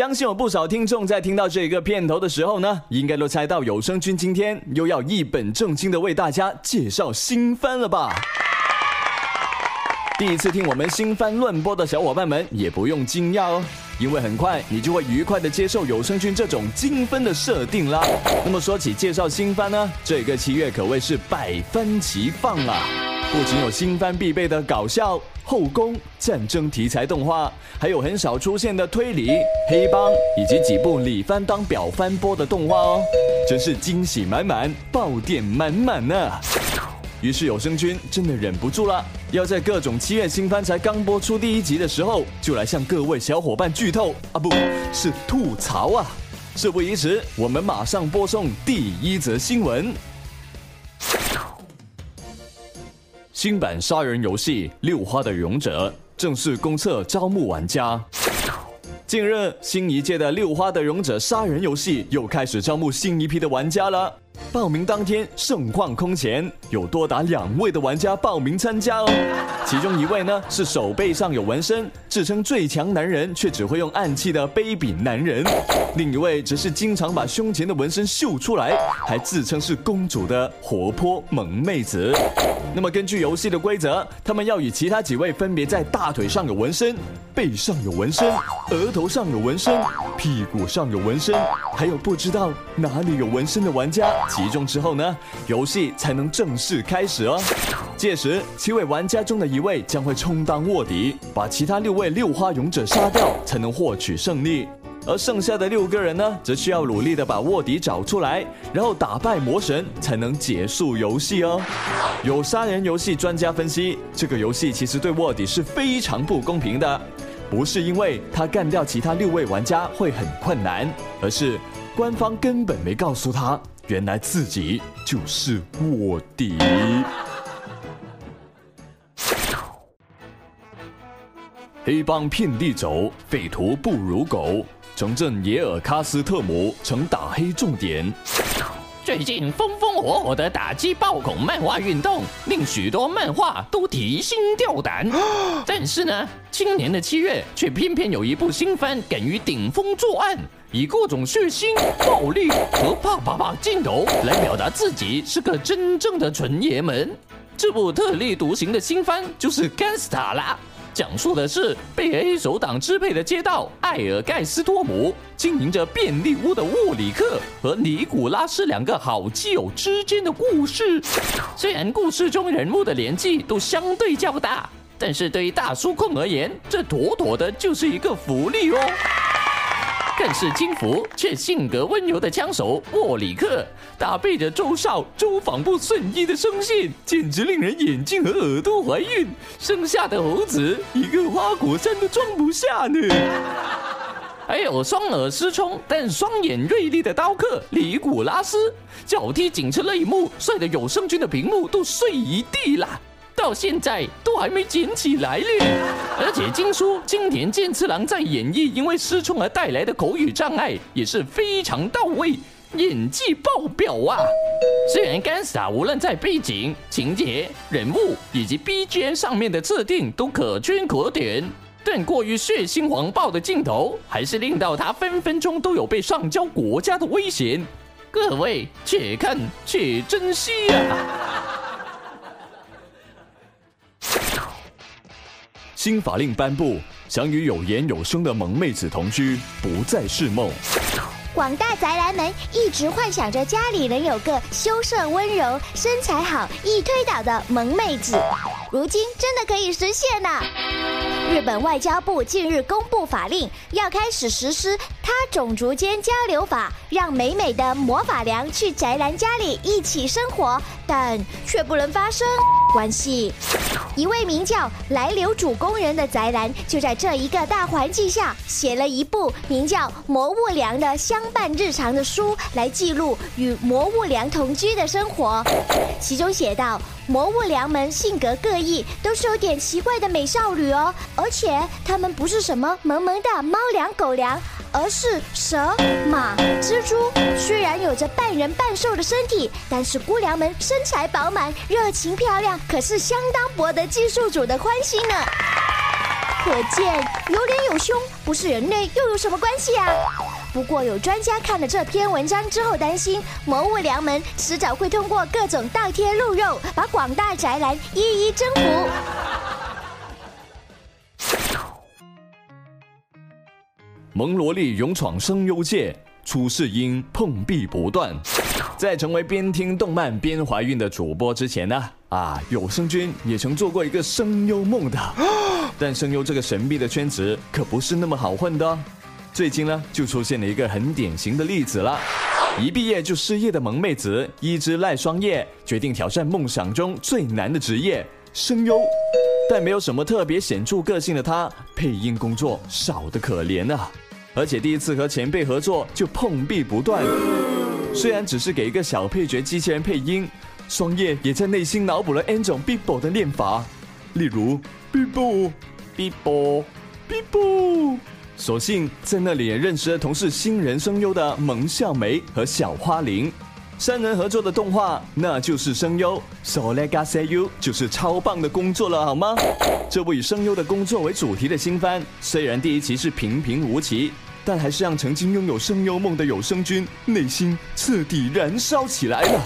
相信有不少听众在听到这个片头的时候呢，应该都猜到有声君今天又要一本正经的为大家介绍新番了吧？第一次听我们新番乱播的小伙伴们也不用惊讶哦，因为很快你就会愉快的接受有声君这种精分的设定啦。那么说起介绍新番呢，这个七月可谓是百番齐放啊！不仅有新番必备的搞笑。后宫战争题材动画，还有很少出现的推理、黑帮，以及几部李番当表翻播的动画哦，真是惊喜满满，爆点满满呢。于是有声君真的忍不住了，要在各种七月新番才刚播出第一集的时候，就来向各位小伙伴剧透啊，不是吐槽啊！事不宜迟，我们马上播送第一则新闻。新版杀人游戏《六花的勇者》正式公测招募玩家。近日，新一届的《六花的勇者》杀人游戏又开始招募新一批的玩家了。报名当天盛况空前，有多达两位的玩家报名参加哦。其中一位呢是手背上有纹身，自称最强男人，却只会用暗器的卑鄙男人；另一位则是经常把胸前的纹身秀出来，还自称是公主的活泼萌妹子。那么根据游戏的规则，他们要与其他几位分别在大腿上有纹身、背上有纹身、额头上有纹身、屁股上有纹身，还有不知道哪里有纹身的玩家。集中之后呢，游戏才能正式开始哦。届时，七位玩家中的一位将会充当卧底，把其他六位六花勇者杀掉，才能获取胜利。而剩下的六个人呢，则需要努力的把卧底找出来，然后打败魔神，才能结束游戏哦。有杀人游戏专家分析，这个游戏其实对卧底是非常不公平的，不是因为他干掉其他六位玩家会很困难，而是官方根本没告诉他。原来自己就是卧底。黑帮遍地走，匪徒不如狗。城镇耶尔喀斯特姆成打黑重点。最近风风火火的打击暴恐漫画运动，令许多漫画都提心吊胆。但是呢，今年的七月却偏偏有一部新番敢于顶风作案。以各种血腥、暴力和啪啪啪镜头来表达自己是个真正的纯爷们。这部特立独行的新番就是《干斯塔》啦，讲述的是被黑手党支配的街道艾尔盖斯托姆经营着便利屋的沃里克和尼古拉斯两个好基友之间的故事。虽然故事中人物的年纪都相对较大，但是对于大叔控而言，这妥妥的就是一个福利哦。更是轻浮却性格温柔的枪手沃里克，搭配着周少周仿不顺意的声线，简直令人眼睛和耳朵怀孕。生下的猴子一个花果山都装不下呢。还有双耳失聪但双眼锐利的刀客尼古拉斯，脚踢警车那一幕，帅的有声君的屏幕都碎一地了。到现在都还没捡起来呢，而且金叔金田健次郎在演绎因为失聪而带来的口语障碍也是非常到位，演技爆表啊！虽然干傻无论在背景、情节、人物以及 BGM 上面的设定都可圈可点，但过于血腥黄暴的镜头还是令到他分分钟都有被上交国家的危险。各位且看且珍惜啊！新法令颁布，想与有颜有声的萌妹子同居不再是梦。广大宅男们一直幻想着家里能有个羞涩温柔、身材好、易推倒的萌妹子，如今真的可以实现了。日本外交部近日公布法令，要开始实施他种族间交流法，让美美的魔法娘去宅男家里一起生活，但却不能发生关系。一位名叫来留主工人的宅男，就在这一个大环境下，写了一部名叫《魔物娘的相伴日常》的书，来记录与魔物娘同居的生活。其中写道。魔物娘们性格各异，都是有点奇怪的美少女哦。而且她们不是什么萌萌的猫粮、狗粮，而是蛇、马、蜘蛛。虽然有着半人半兽的身体，但是姑娘们身材饱满、热情漂亮，可是相当博得技术组的欢心呢。可见有脸有胸不是人类又有什么关系啊？不过有专家看了这篇文章之后，担心魔物良门迟早会通过各种倒贴鹿肉，把广大宅男一一征服。萌萝莉勇闯声优界，出世因碰壁不断。在成为边听动漫边怀孕的主播之前呢，啊，有声君也曾做过一个声优梦的。但声优这个神秘的圈子可不是那么好混的。最近呢，就出现了一个很典型的例子了。一毕业就失业的萌妹子伊之濑双叶，决定挑战梦想中最难的职业——声优。但没有什么特别显著个性的她，配音工作少得可怜啊！而且第一次和前辈合作就碰壁不断。虽然只是给一个小配角机器人配音，双叶也在内心脑补了 N 种 Bibo 的念法，例如 Bibo Bibo Bibo。所幸在那里也认识了同是新人声优的萌笑梅和小花灵，三人合作的动画那就是声优 solega say you 就是超棒的工作了，好吗？这部以声优的工作为主题的新番，虽然第一集是平平无奇，但还是让曾经拥有声优梦的有声君内心彻底燃烧起来了。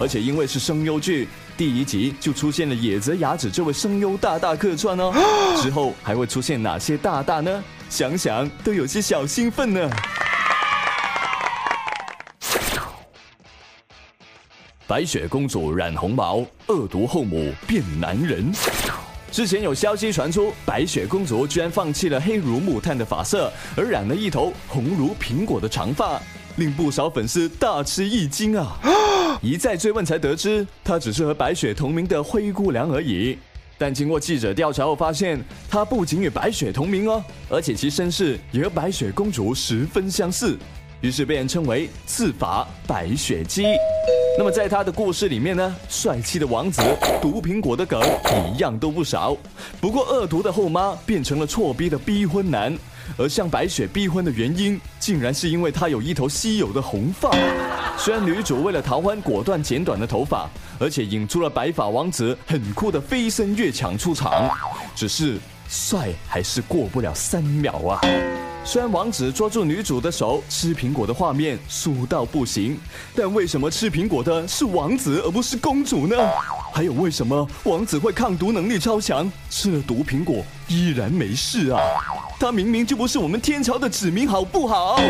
而且因为是声优剧。第一集就出现了野泽雅子这位声优大大客串哦，之后还会出现哪些大大呢？想想都有些小兴奋呢。白雪公主染红毛，恶毒后母变男人。之前有消息传出，白雪公主居然放弃了黑如木炭的发色，而染了一头红如苹果的长发。令不少粉丝大吃一惊啊！一再追问才得知，她只是和白雪同名的灰姑娘而已。但经过记者调查后发现，她不仅与白雪同名哦，而且其身世也和白雪公主十分相似，于是被人称为刺法白雪姬。那么在他的故事里面呢，帅气的王子、毒苹果的梗一样都不少。不过恶毒的后妈变成了错逼的逼婚男。而向白雪逼婚的原因，竟然是因为她有一头稀有的红发。虽然女主为了逃欢果断剪短了头发，而且引出了白发王子很酷的飞身越墙出场，只是帅还是过不了三秒啊！虽然王子抓住女主的手吃苹果的画面酥到不行，但为什么吃苹果的是王子而不是公主呢？还有为什么王子会抗毒能力超强，吃了毒苹果依然没事啊？他明明就不是我们天朝的子民，好不好？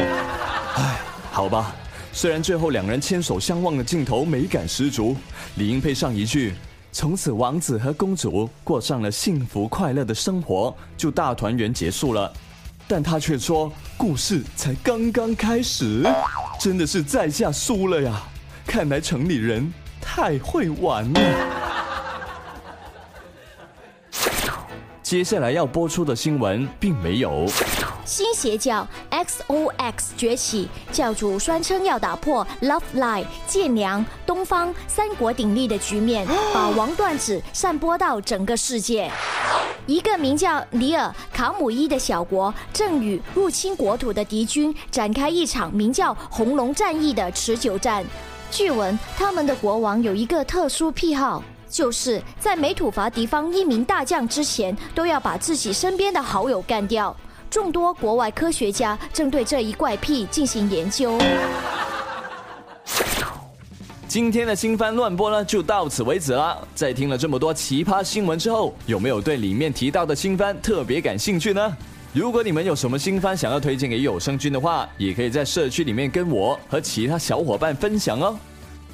唉，好吧。虽然最后两人牵手相望的镜头美感十足，理应配上一句“从此王子和公主过上了幸福快乐的生活”，就大团圆结束了。但他却说故事才刚刚开始，真的是在下输了呀！看来城里人太会玩了。接下来要播出的新闻并没有。新邪教 XOX 崛起，教主宣称要打破 Love Line、剑良、东方三国鼎立的局面，把王段子散播到整个世界。一个名叫尼尔卡姆伊的小国，正与入侵国土的敌军展开一场名叫“红龙战役”的持久战。据闻，他们的国王有一个特殊癖好，就是在没土伐敌方一名大将之前，都要把自己身边的好友干掉。众多国外科学家正对这一怪癖进行研究。今天的新番乱播呢，就到此为止了。在听了这么多奇葩新闻之后，有没有对里面提到的新番特别感兴趣呢？如果你们有什么新番想要推荐给有声君的话，也可以在社区里面跟我和其他小伙伴分享哦。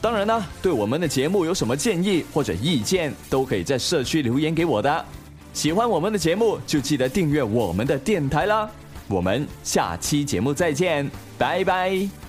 当然呢，对我们的节目有什么建议或者意见，都可以在社区留言给我的。喜欢我们的节目，就记得订阅我们的电台啦。我们下期节目再见，拜拜。